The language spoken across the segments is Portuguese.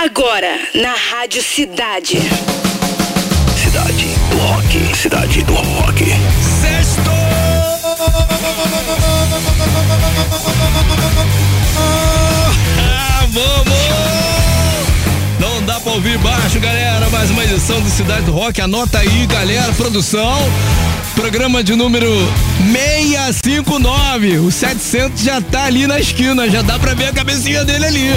Agora, na Rádio Cidade. Cidade do Rock. Cidade do Rock. Sexto! Ah, vamos! Não dá pra ouvir baixo, galera. Mais uma edição do Cidade do Rock. Anota aí, galera. Produção. Programa de número 659. O 700 já tá ali na esquina. Já dá pra ver a cabecinha dele ali.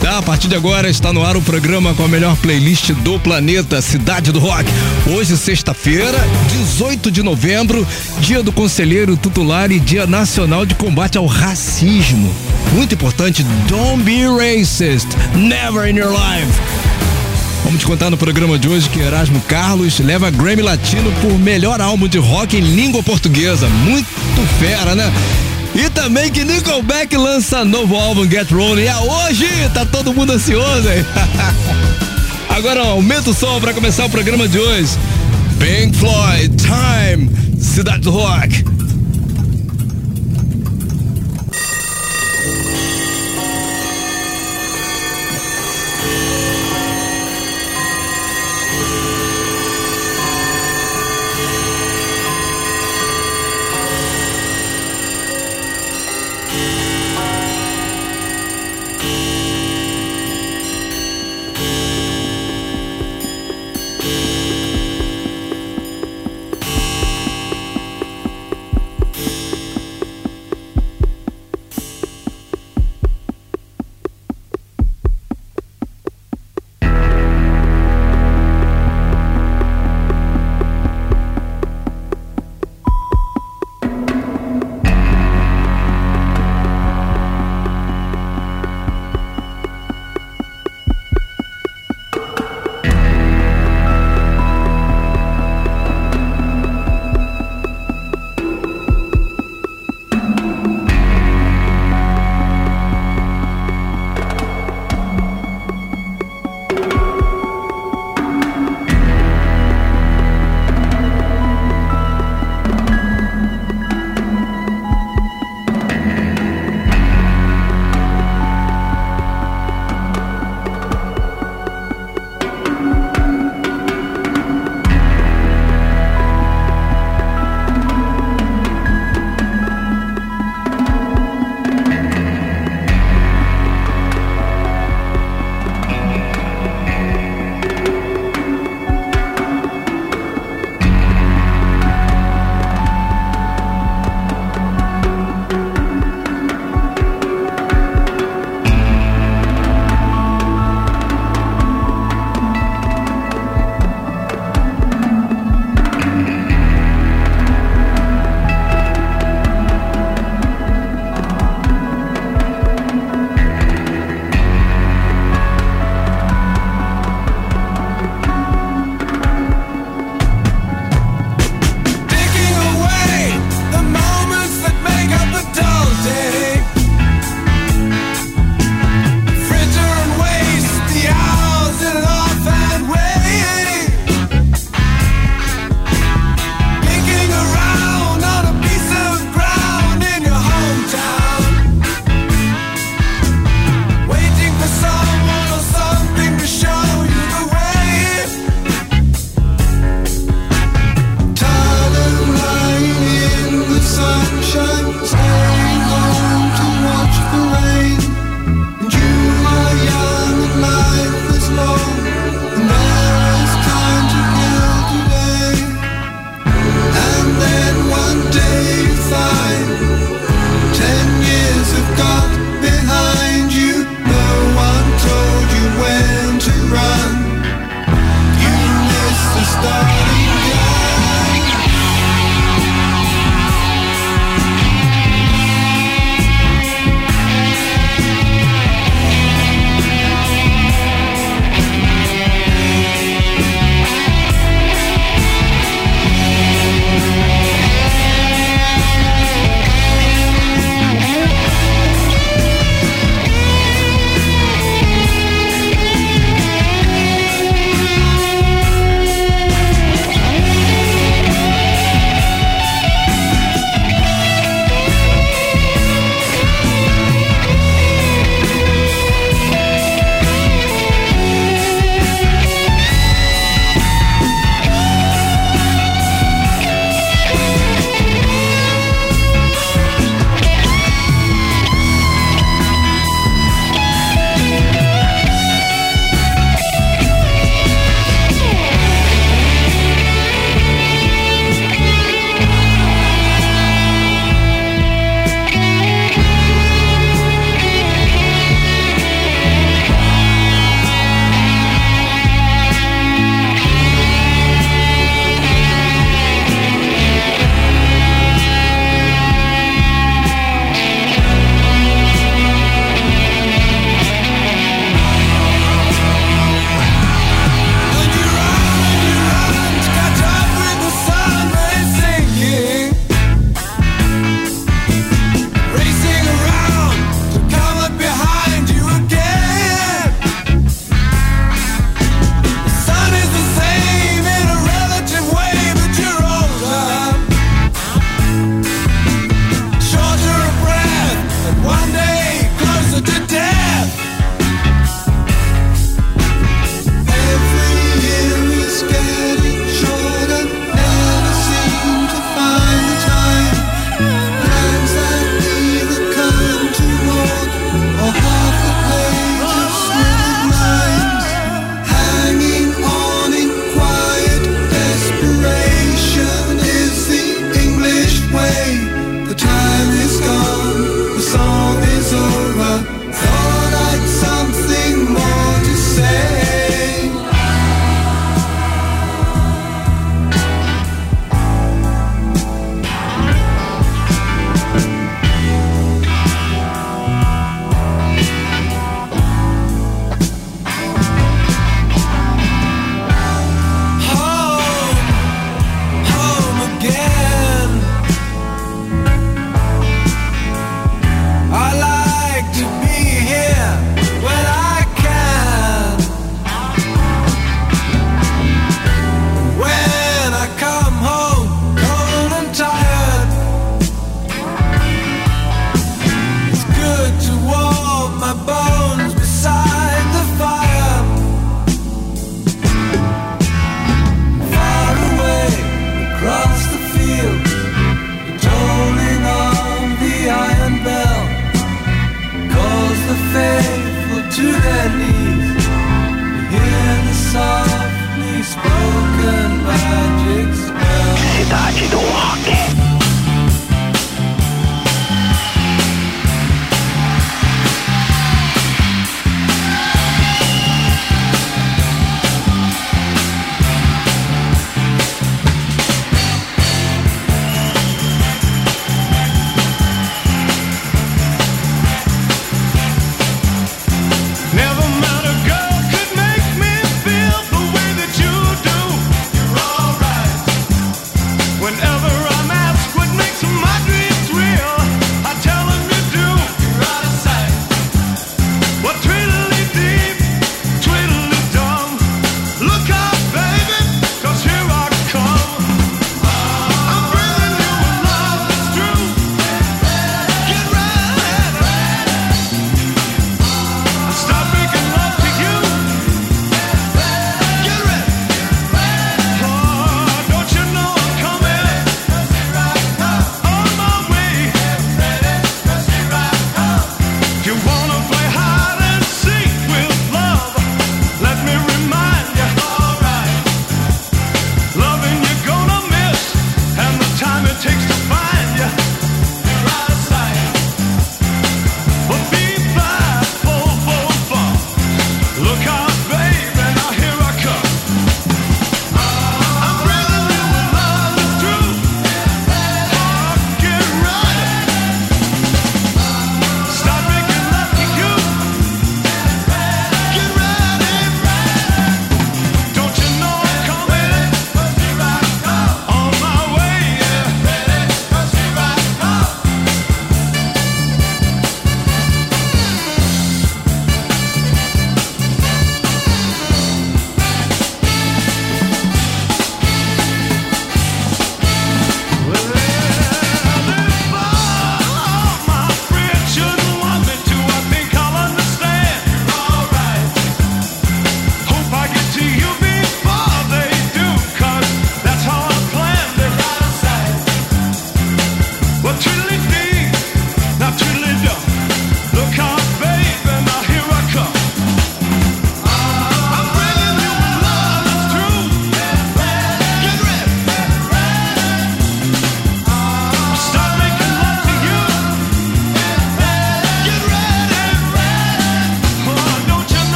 Tá, a partir de agora está no ar o programa com a melhor playlist do planeta, Cidade do Rock. Hoje, sexta-feira, 18 de novembro, dia do conselheiro tutelar e dia nacional de combate ao racismo. Muito importante, don't be racist, never in your life. Vamos te contar no programa de hoje que Erasmo Carlos leva Grammy Latino por melhor álbum de rock em língua portuguesa. Muito fera, né? E também que Nickelback lança novo álbum Get Rolling. E hoje tá todo mundo ansioso, hein? Agora aumenta o som para começar o programa de hoje. Pink Floyd, Time, Cidade do Rock.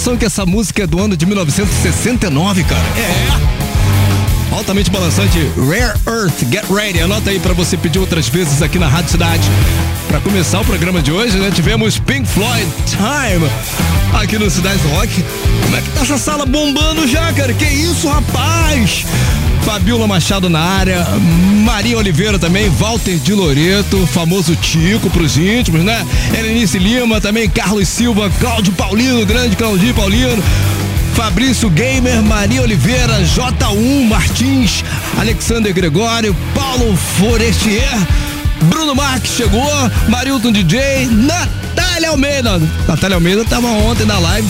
Noção que essa música é do ano de 1969, cara? É altamente balançante Rare Earth. Get ready, anota aí para você pedir outras vezes aqui na Rádio Cidade. Para começar o programa de hoje, né, tivemos Pink Floyd Time aqui no Cidade Rock. Como é que tá essa sala bombando já, cara? Que isso, rapaz? Fabiola Machado na área, Maria Oliveira também, Walter de Loreto, famoso Tico pros íntimos, né? Elenice Lima também, Carlos Silva, Cláudio Paulino, grande Claudio Paulino. Fabrício Gamer, Maria Oliveira, J1 Martins, Alexander Gregório, Paulo Forestier, Bruno Marques chegou, Marilton DJ, Natália Almeida. Natália Almeida tava ontem na live,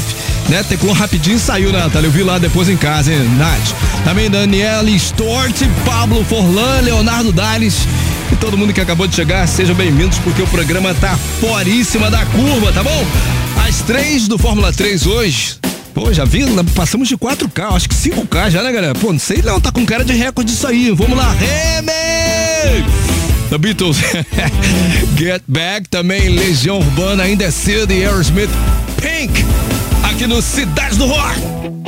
né? Teclou rapidinho e saiu, Natália? Eu vi lá depois em casa, hein, Nath? Também Daniela Stort, Pablo Forlan, Leonardo Dales e todo mundo que acabou de chegar, sejam bem-vindos porque o programa tá foríssima da curva, tá bom? Às três do Fórmula 3 hoje, Pô, já vi, passamos de 4K, acho que 5K já, né, galera? Pô, não sei não, tá com cara de recorde isso aí. Vamos lá, Remix! The Beatles, Get Back, também Legião Urbana, ainda é cedo e Aerosmith, Pink, aqui no Cidade do Rock.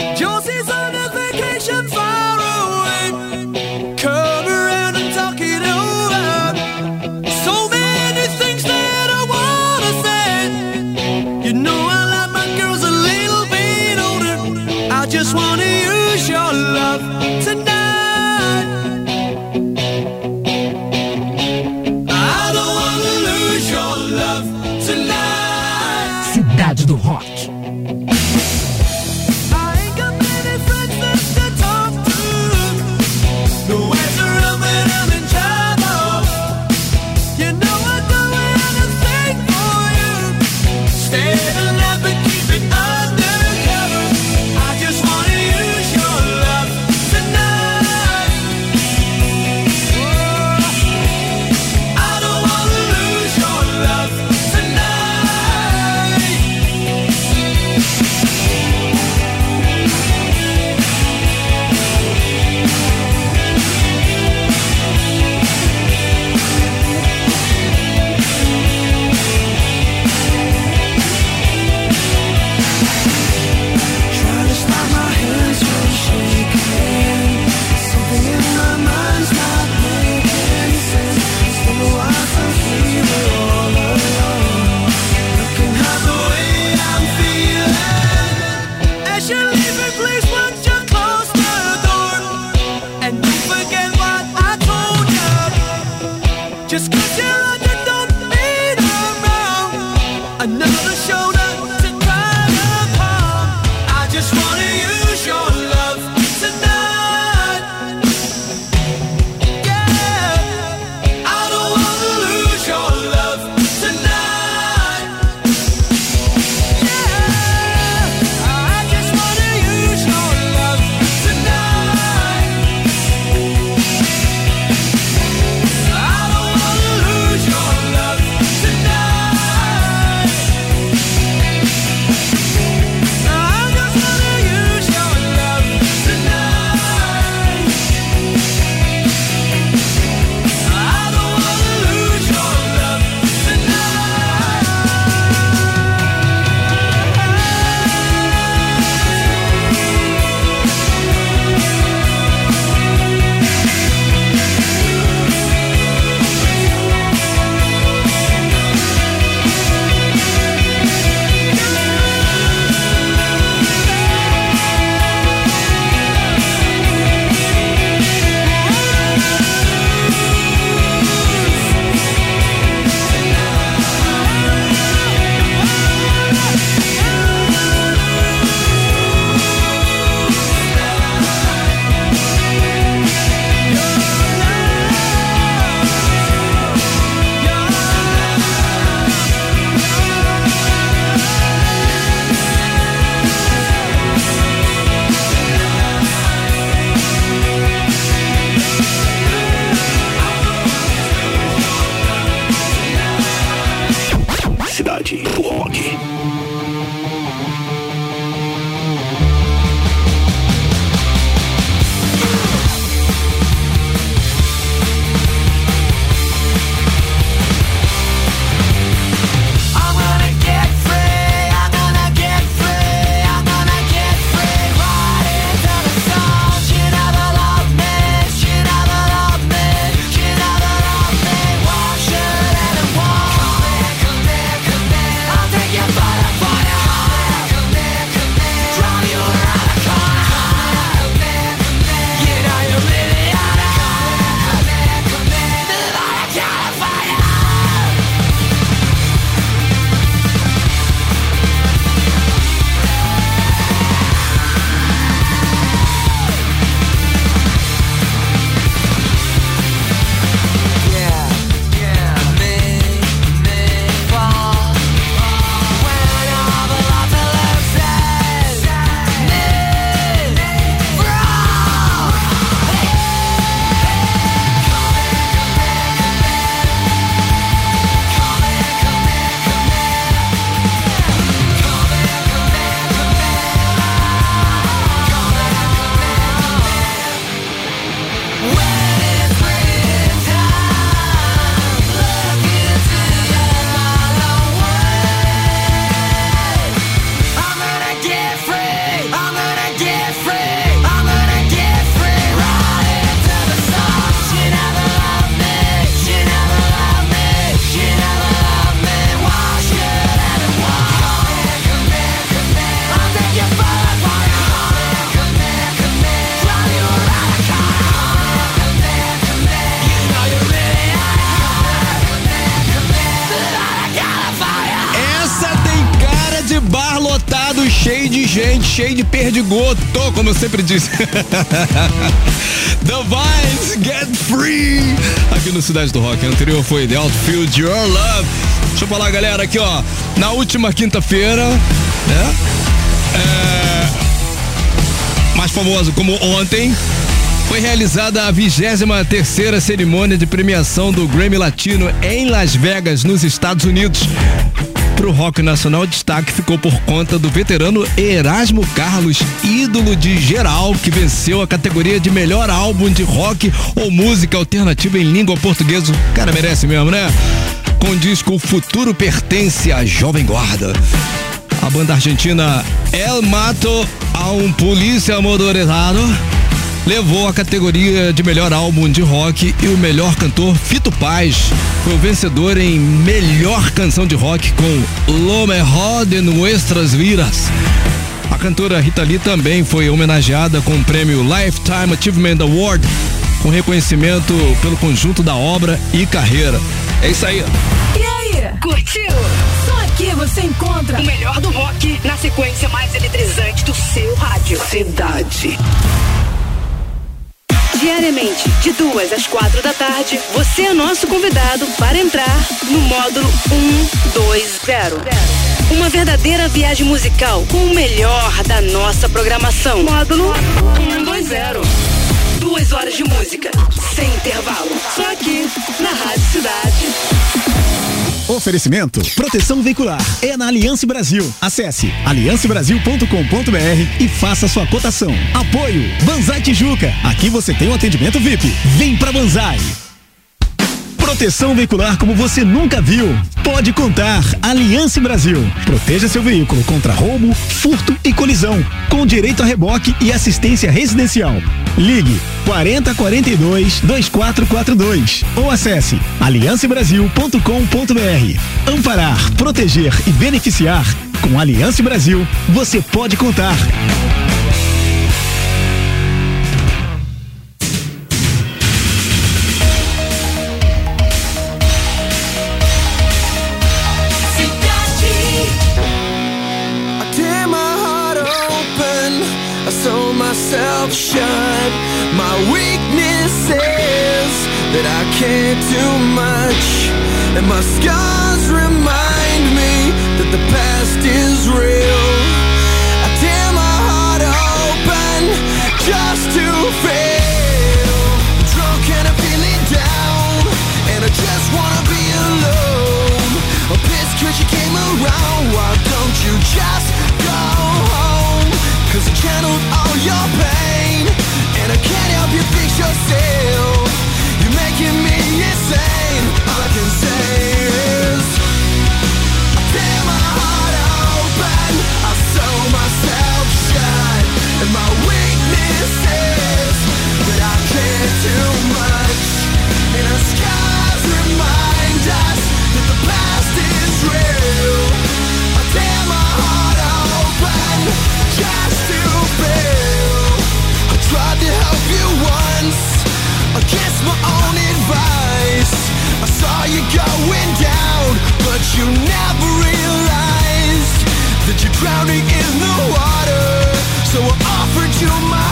Cheio de perdigoto, como eu sempre disse. The Vines Get Free. Aqui no Cidade do Rock. Anterior foi The Outfield Your Love. Deixa eu falar, galera, aqui, ó. Na última quinta-feira, né? É, mais famoso como ontem, foi realizada a 23 terceira cerimônia de premiação do Grammy Latino em Las Vegas, nos Estados Unidos. Pro rock nacional, destaque ficou por conta do veterano Erasmo Carlos, ídolo de geral, que venceu a categoria de melhor álbum de rock ou música alternativa em língua portuguesa. O cara merece mesmo, né? Com o disco O Futuro Pertence à Jovem Guarda. A banda argentina El Mato a um polícia motorizado levou a categoria de melhor álbum de rock e o melhor cantor Fito Paz foi o vencedor em melhor canção de rock com Lo Mejor de Nuestras Vidas. A cantora Rita Lee também foi homenageada com o prêmio Lifetime Achievement Award, com reconhecimento pelo conjunto da obra e carreira. É isso aí. E aí? Curtiu? Só aqui você encontra o melhor do rock na sequência mais eletrizante do seu rádio. Cidade. Diariamente, de duas às quatro da tarde, você é nosso convidado para entrar no módulo 120. Uma verdadeira viagem musical com o melhor da nossa programação. Módulo 120. Duas horas de música, sem intervalo. Só aqui, na Rádio Cidade. Oferecimento Proteção Veicular é na Aliança Brasil. Acesse aliancebrasil.com.br e faça sua cotação. Apoio Banzai Tijuca. Aqui você tem um atendimento VIP. Vem pra Banzai. Proteção veicular como você nunca viu. Pode contar. Aliança Brasil. Proteja seu veículo contra roubo, furto e colisão. Com direito a reboque e assistência residencial. Ligue 40 42 2442 ou acesse aliancebrasil.com.br. Amparar, proteger e beneficiar. Com Aliança Brasil, você pode contar. Shut. My weakness is that I can't do much. And my scars remind me that the past is real. I tear my heart open just to feel. Drunk and I'm feeling down. And I just wanna be alone. I'm pissed cause you came around. Why don't you just yourself. But you never realized that you're drowning in the water. So I offered you my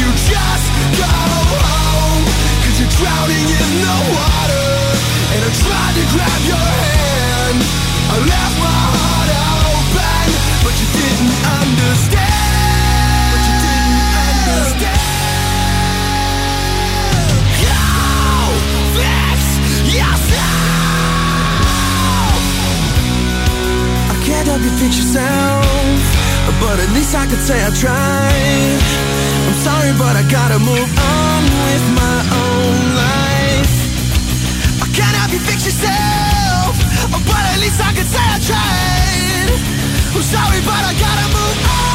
you just go home? Cause you're drowning in the water. And I tried to grab your hand. I left my heart open. But you didn't understand. But you didn't understand. Go fix yourself. I can't help you fix yourself, but at least I could say I tried. Sorry, but I gotta move on with my own life. I can't help you fix yourself, least I could say I tried. I'm sorry, but I gotta move on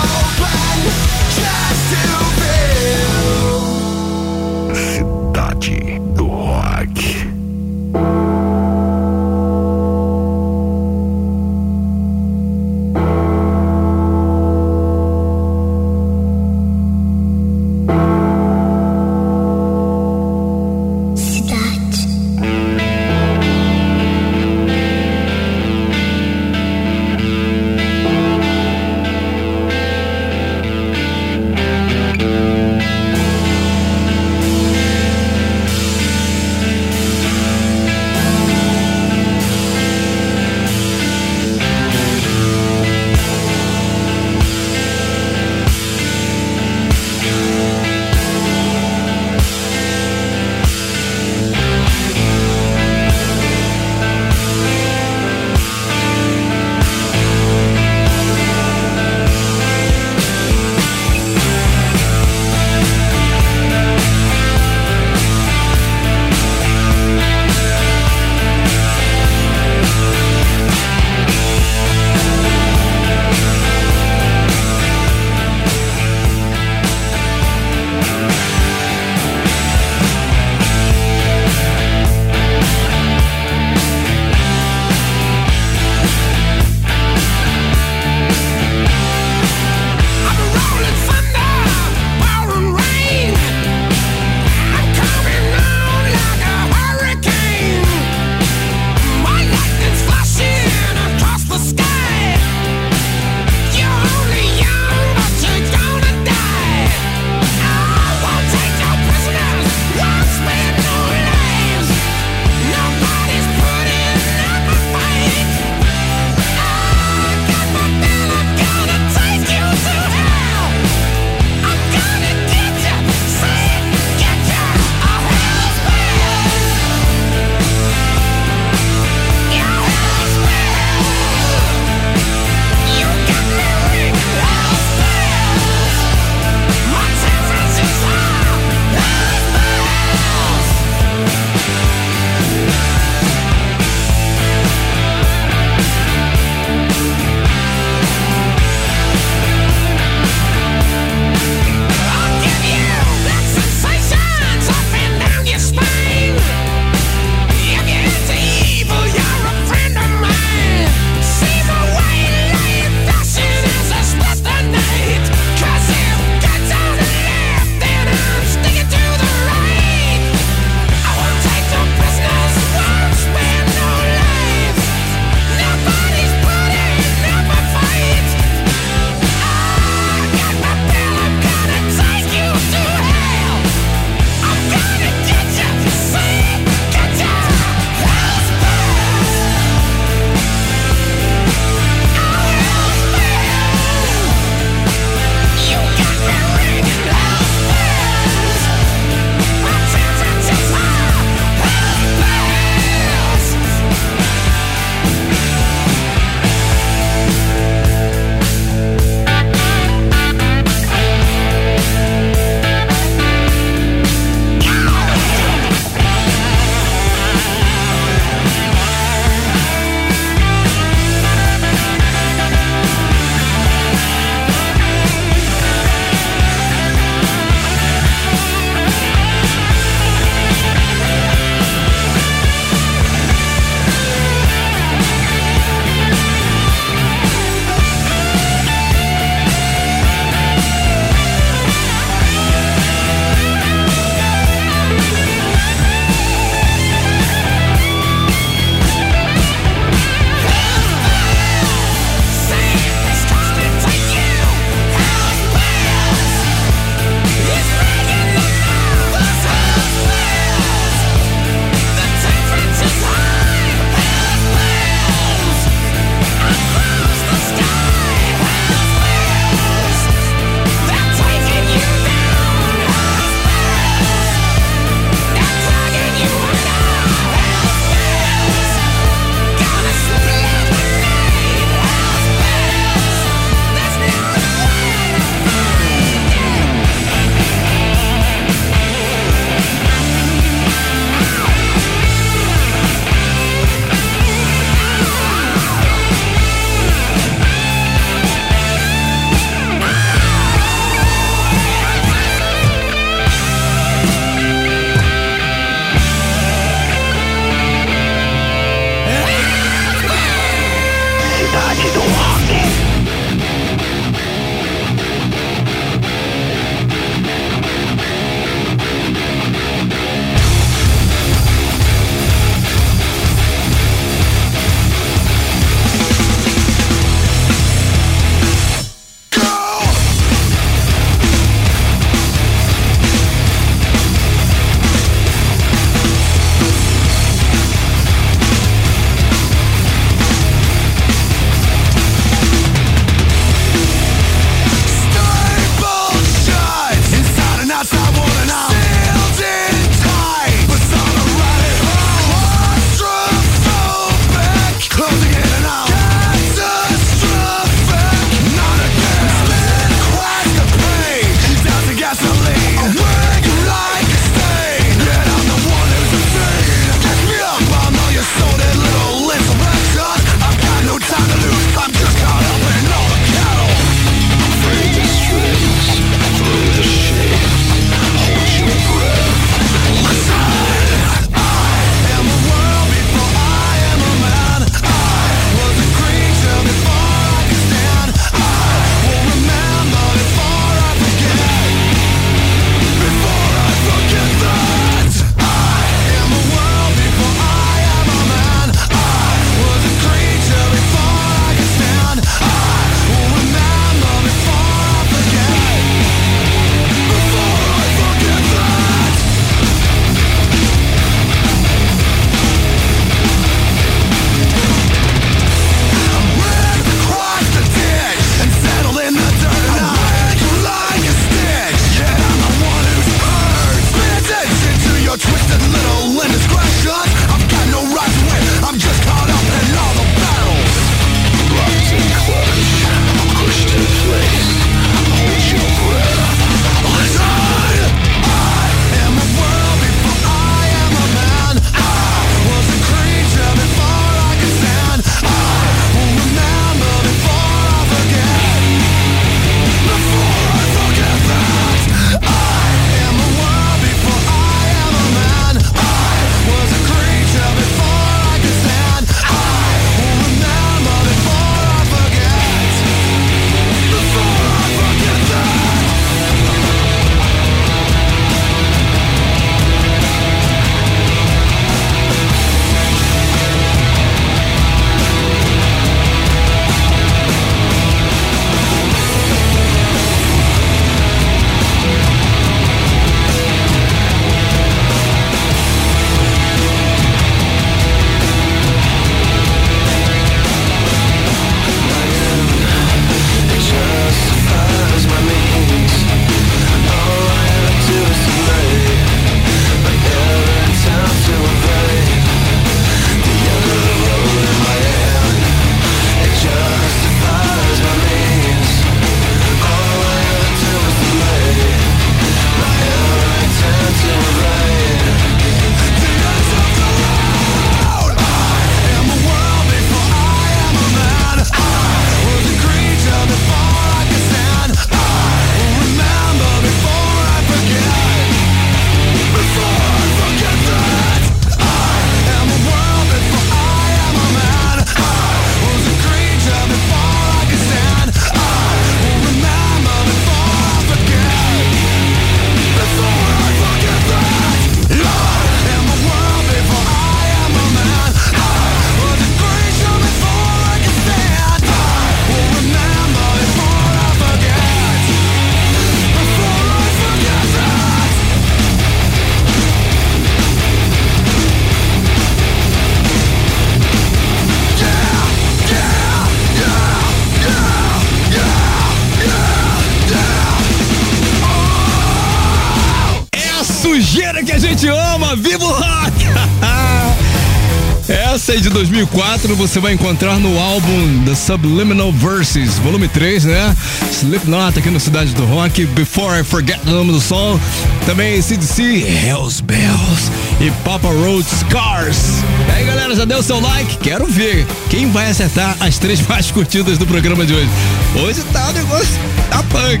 2004, você vai encontrar no álbum The Subliminal Verses, volume 3, né? Slipknot aqui no Cidade do Rock, Before I Forget o nome do som. Também CDC, Hells Bells e Papa Road Scars. E aí, galera, já deu seu like? Quero ver quem vai acertar as três mais curtidas do programa de hoje. Hoje tá o negócio, tá punk.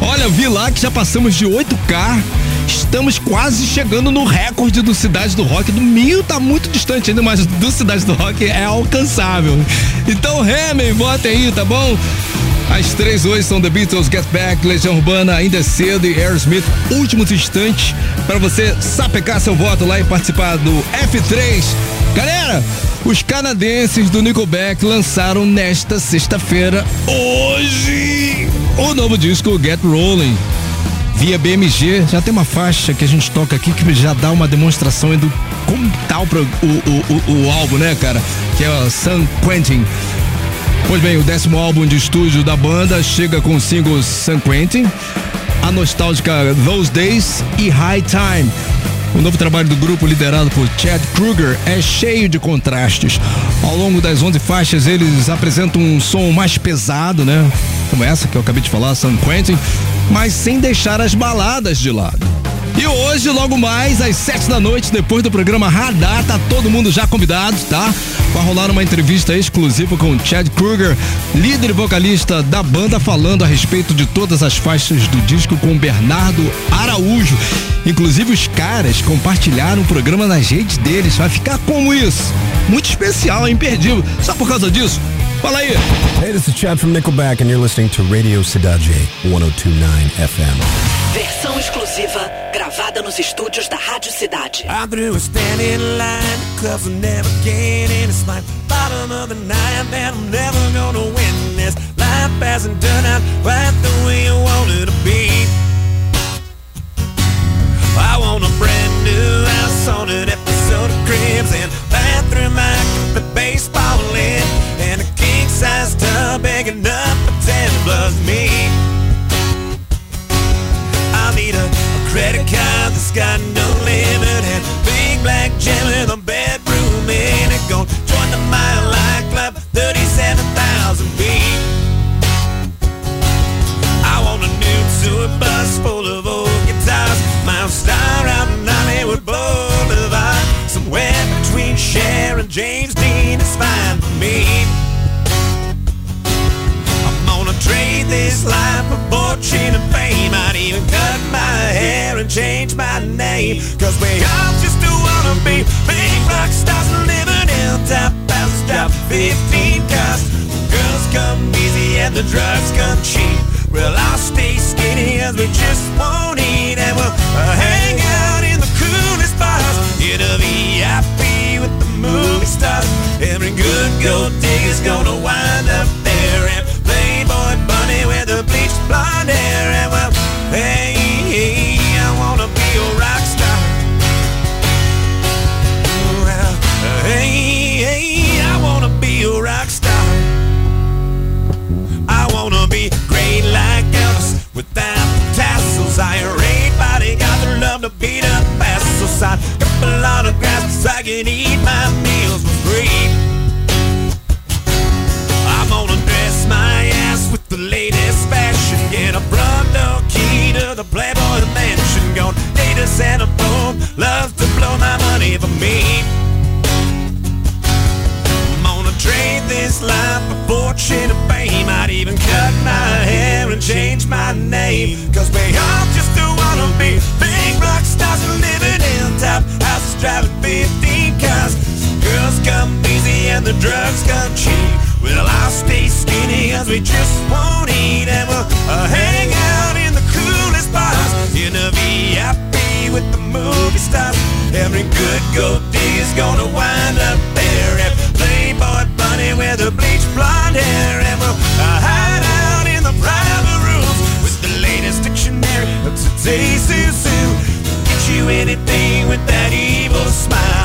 Olha, vi lá que já passamos de 8K estamos quase chegando no recorde do Cidade do Rock. Do mil tá muito distante ainda, mas do Cidade do Rock é alcançável. Então remem, votem aí, tá bom? As três hoje são The Beatles, Get Back, Legião Urbana, Ainda é Cedo e Aerosmith. Últimos instantes para você sapecar seu voto lá e participar do F3. Galera, os canadenses do Nickelback lançaram nesta sexta-feira, hoje, o novo disco Get Rolling via BMG. Já tem uma faixa que a gente toca aqui que já dá uma demonstração do como tá o, o, o, o álbum, né, cara? Que é o San Quentin. Pois bem, o décimo álbum de estúdio da banda chega com os singles San Quentin, a nostálgica Those Days e High Time. O novo trabalho do grupo, liderado por Chad Kruger, é cheio de contrastes. Ao longo das 11 faixas, eles apresentam um som mais pesado, né? Como essa que eu acabei de falar, San Quentin, mas sem deixar as baladas de lado. E hoje, logo mais, às sete da noite, depois do programa Radar, tá todo mundo já convidado, tá? Vai rolar uma entrevista exclusiva com o Chad Kruger, líder e vocalista da banda, falando a respeito de todas as faixas do disco com Bernardo Araújo. Inclusive, os caras compartilharam o programa nas redes deles. Vai ficar como isso? Muito especial, imperdível. Só por causa disso, Fala aí. Hey, this is Chad from Nickelback and you're listening to Radio Cidade 1029 FM. Versão exclusiva gravada nos estúdios da Rádio Cidade. I'm through a standing line, cause I'm never getting it's like bottom of the night that I'm never gonna win this. Life hasn't turned out quite the Playboy good gold digger's gonna wind up there. And Playboy bunny with the bleached blonde hair. And we'll hide out in the private rooms with the latest dictionary of today's zoo zoo. Get you anything with that evil smile.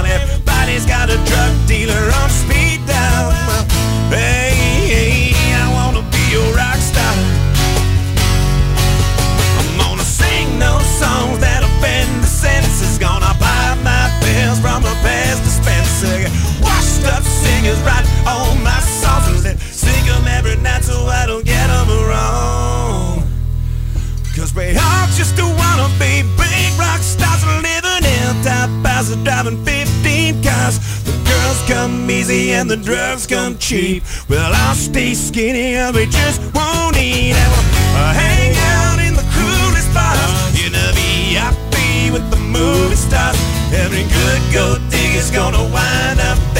driving 15 cars. The girls come easy and the drugs come cheap. Well, I'll stay skinny and we just won't eat. I will uh, hang out in the coolest bars in be happy with the movie stars. Every good gold digger's gonna wind up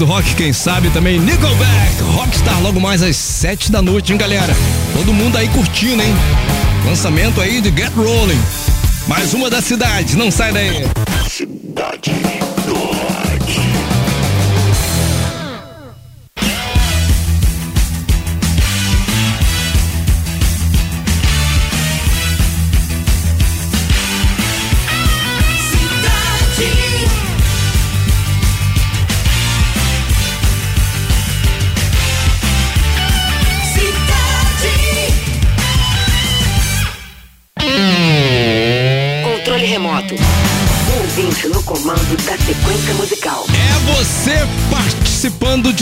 do Rock, quem sabe também Nickelback, Rockstar logo mais às sete da noite, hein, galera? Todo mundo aí curtindo, hein? Lançamento aí de Get Rolling. Mais uma da cidade, não sai daí.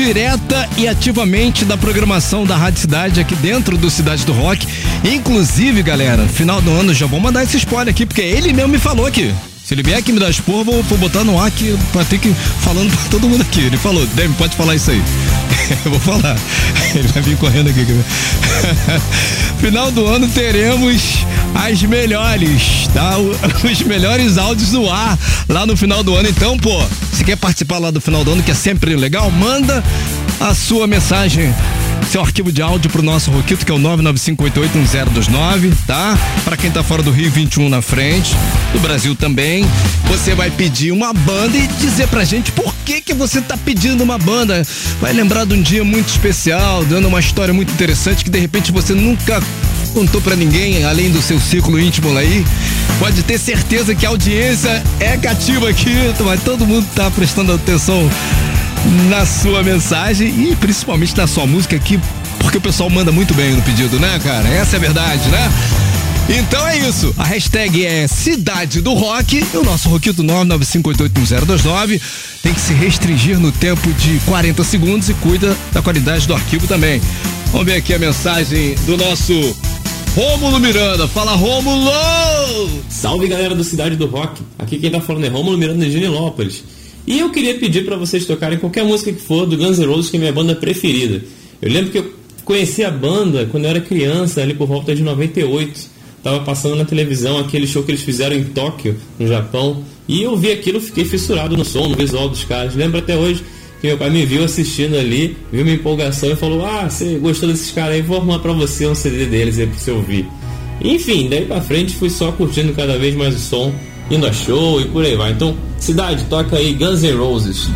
Direta e ativamente da programação da Rádio Cidade aqui dentro do Cidade do Rock. Inclusive, galera, final do ano já vou mandar esse spoiler aqui, porque ele mesmo me falou aqui. Se ele vier aqui me dar expor, vou, vou botar no ar aqui que falando pra todo mundo aqui. Ele falou, Demi, pode falar isso aí. Eu vou falar. Ele vai vir correndo aqui. Final do ano teremos as melhores, tá? Os melhores áudios do ar lá no final do ano. Então, pô, se quer participar lá do final do ano, que é sempre legal, manda a sua mensagem seu arquivo de áudio pro nosso Roquito, que é o 995881029, tá? Pra quem tá fora do Rio, 21 na frente, do Brasil também. Você vai pedir uma banda e dizer pra gente por que que você tá pedindo uma banda. Vai lembrar de um dia muito especial, dando uma história muito interessante que de repente você nunca contou para ninguém, além do seu círculo íntimo lá aí, pode ter certeza que a audiência é cativa aqui, mas todo mundo tá prestando atenção na sua mensagem e principalmente na sua música aqui, porque o pessoal manda muito bem no pedido, né, cara? Essa é a verdade, né? Então é isso. A hashtag é Cidade do Rock e o nosso Roquito 995881029 tem que se restringir no tempo de 40 segundos e cuida da qualidade do arquivo também. Vamos ver aqui a mensagem do nosso Rômulo Miranda. Fala, Rômulo! Salve galera do Cidade do Rock. Aqui quem tá falando é Rômulo Miranda de Genilópolis. E eu queria pedir para vocês tocarem qualquer música que for do Guns N' Roses, que é minha banda preferida. Eu lembro que eu conheci a banda quando eu era criança, ali por volta de 98 Tava passando na televisão aquele show que eles fizeram em Tóquio, no Japão. E eu vi aquilo, fiquei fissurado no som, no visual dos caras. Lembro até hoje que meu pai me viu assistindo ali, viu minha empolgação e falou: Ah, você gostou desses caras aí? Vou arrumar pra você um CD deles aí pra você ouvir. Enfim, daí pra frente fui só curtindo cada vez mais o som, indo a show e por aí vai. Então, cidade, toca aí Guns N' Roses.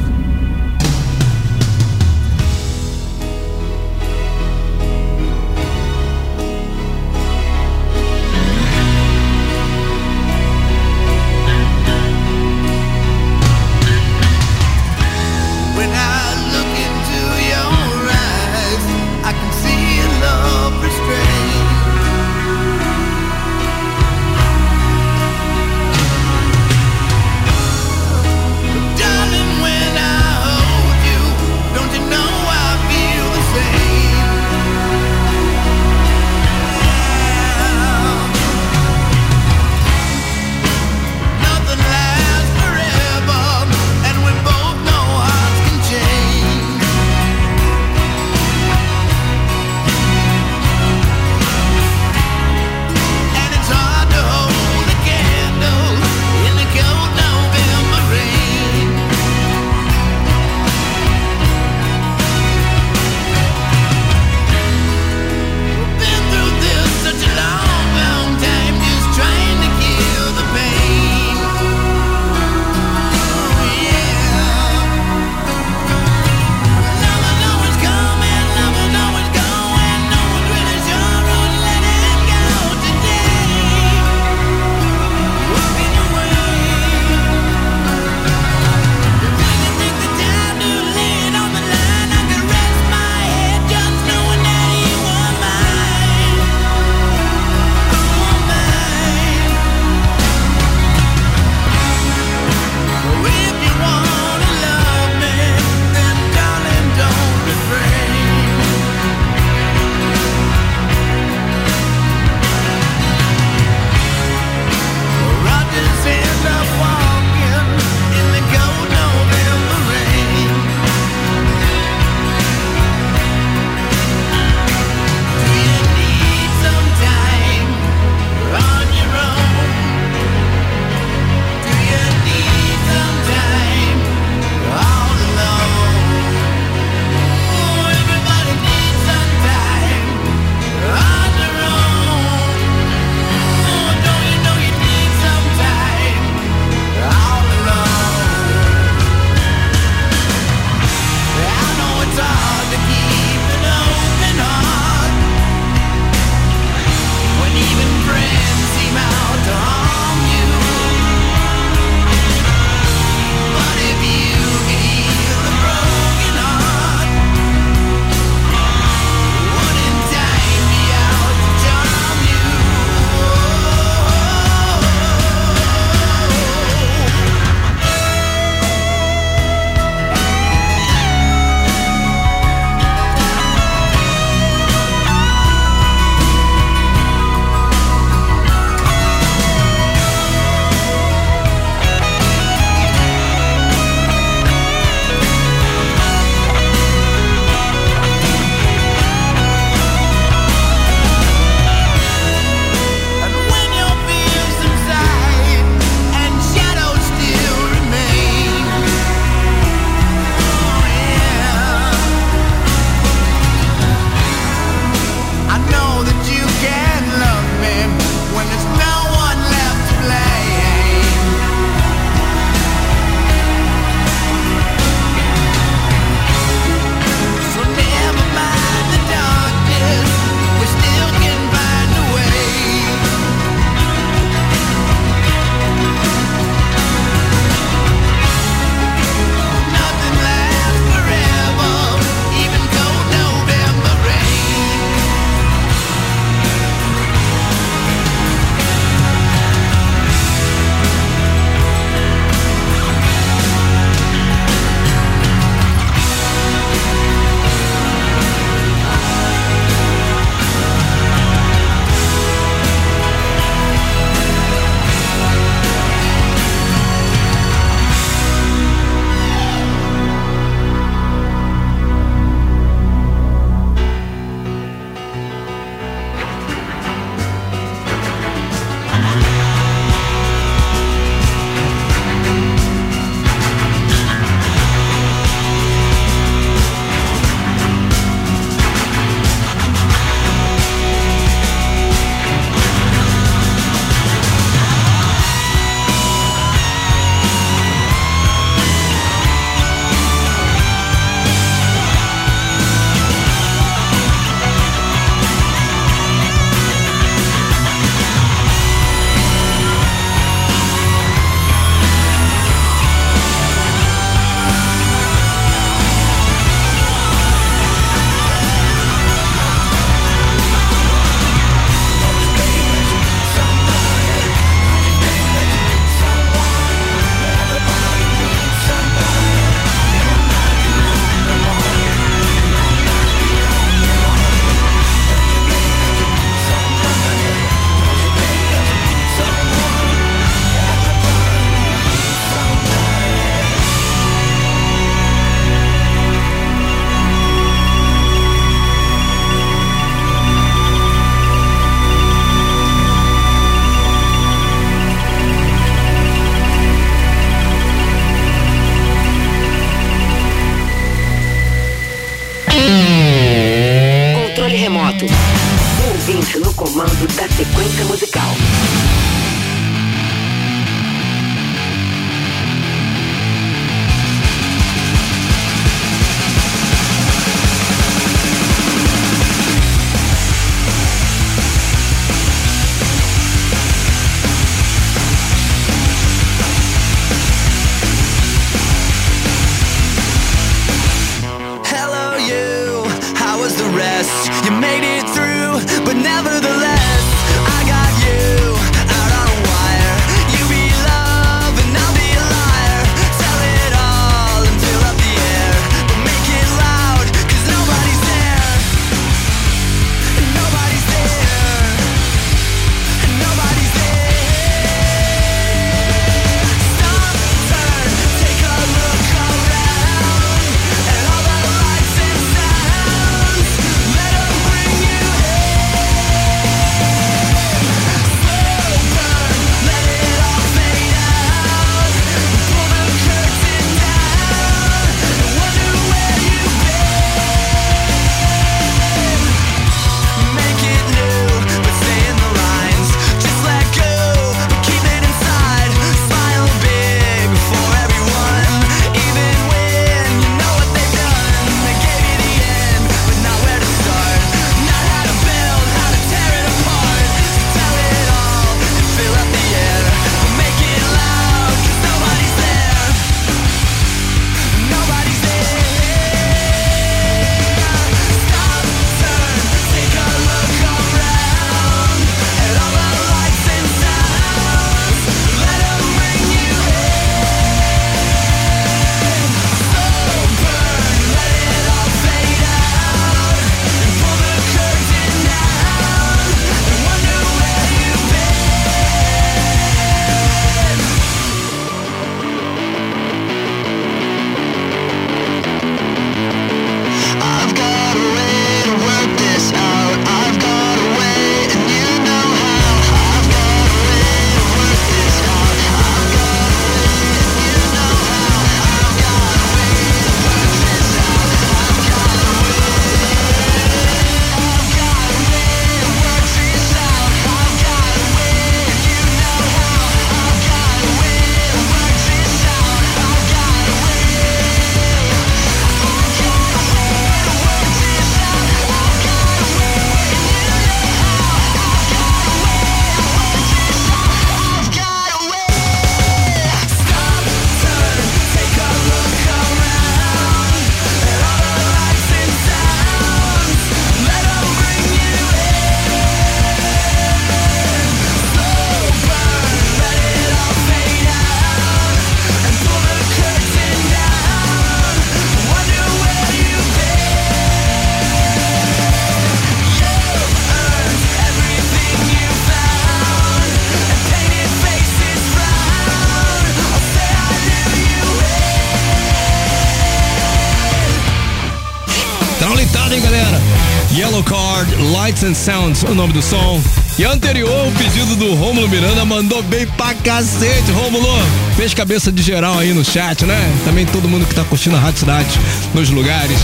Card, Lights and Sounds, o nome do som. E anterior, o pedido do Rômulo Miranda mandou bem pra cacete, Rômulo. Fez cabeça de geral aí no chat, né? Também todo mundo que tá curtindo a Rádio Cidade nos lugares.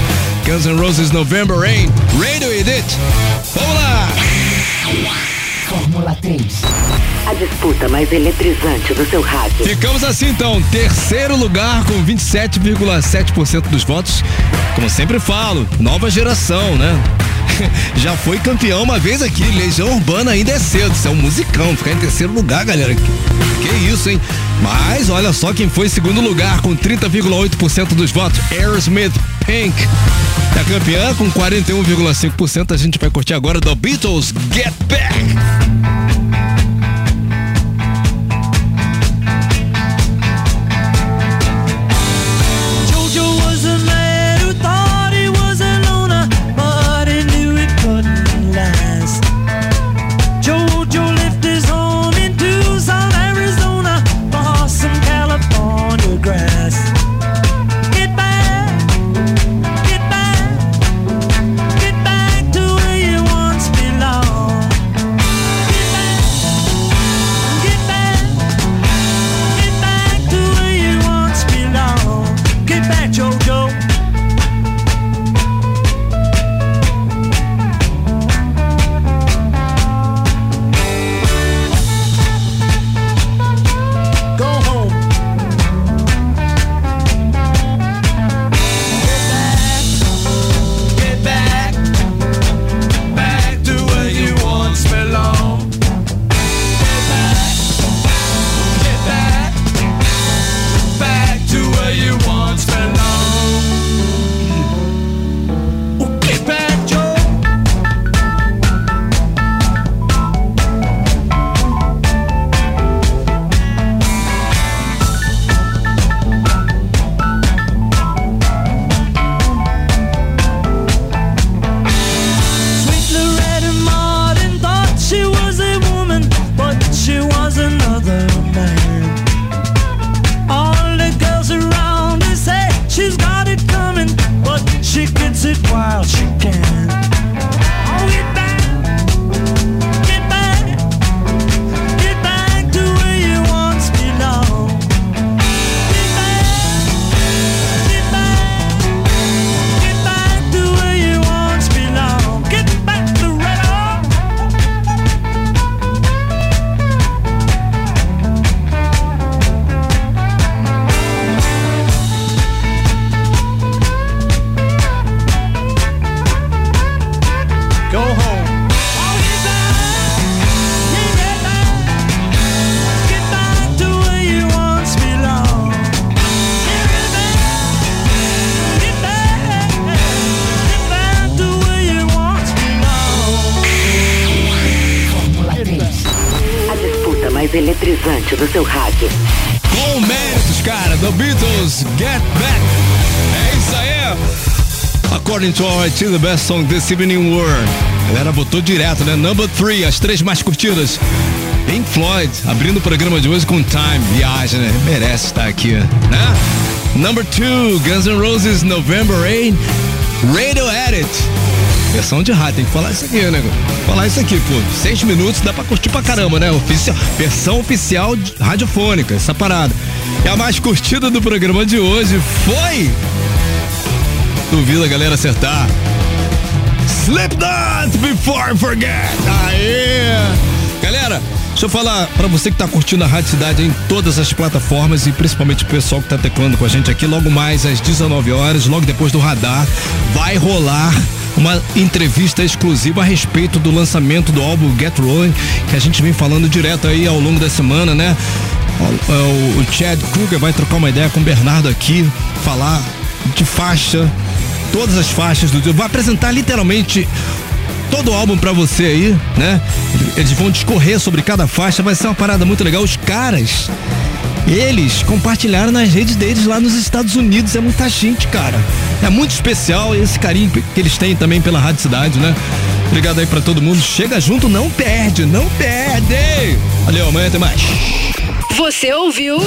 Guns N' Roses November Rain, Radio Edit. Vamos lá! Fórmula 3. A disputa mais eletrizante do seu rádio. Ficamos assim então, terceiro lugar com 27,7% dos votos. Como sempre falo, nova geração, né? Já foi campeão uma vez aqui, Legião Urbana ainda é cedo, isso é um musicão, ficar em terceiro lugar, galera. Que, que isso, hein? Mas olha só quem foi em segundo lugar com 30,8% dos votos, Aerosmith Pink. A campeã com 41,5%, a gente vai curtir agora do Beatles Get Back. Mais eletrizante do seu rádio. Com méritos, cara, The Beatles Get Back. É isso aí. According to our IT, the best song this evening were. A galera botou direto, né? Number 3, as três mais curtidas. Pink Floyd, abrindo o programa de hoje com Time, viagem, né? Merece estar aqui, né? Number 2, Guns N' Roses, November Rain, Radio Edit. Versão de rádio, tem que falar isso aqui, né? Falar isso aqui, pô. Seis minutos dá pra curtir pra caramba, né? Oficial, versão oficial radiofônica, essa parada. E a mais curtida do programa de hoje foi. Duvido a galera acertar. Slipknot Before I Forget. Aê! Galera, deixa eu falar pra você que tá curtindo a Rádio Cidade em todas as plataformas e principalmente o pessoal que tá teclando com a gente aqui, logo mais às 19 horas, logo depois do radar, vai rolar uma entrevista exclusiva a respeito do lançamento do álbum Get Rolling, que a gente vem falando direto aí ao longo da semana, né? O, o- Chad Kruger vai trocar uma ideia com o Bernardo aqui, falar de faixa, todas as faixas do vai apresentar literalmente todo o álbum pra você aí, né? Eles vão discorrer sobre cada faixa, vai ser uma parada muito legal. Os caras, eles compartilharam nas redes deles lá nos Estados Unidos. É muita gente, cara. É muito especial esse carinho que eles têm também pela Rádio Cidade, né? Obrigado aí pra todo mundo. Chega junto, não perde, não perde. Valeu, amanhã tem mais. Você ouviu?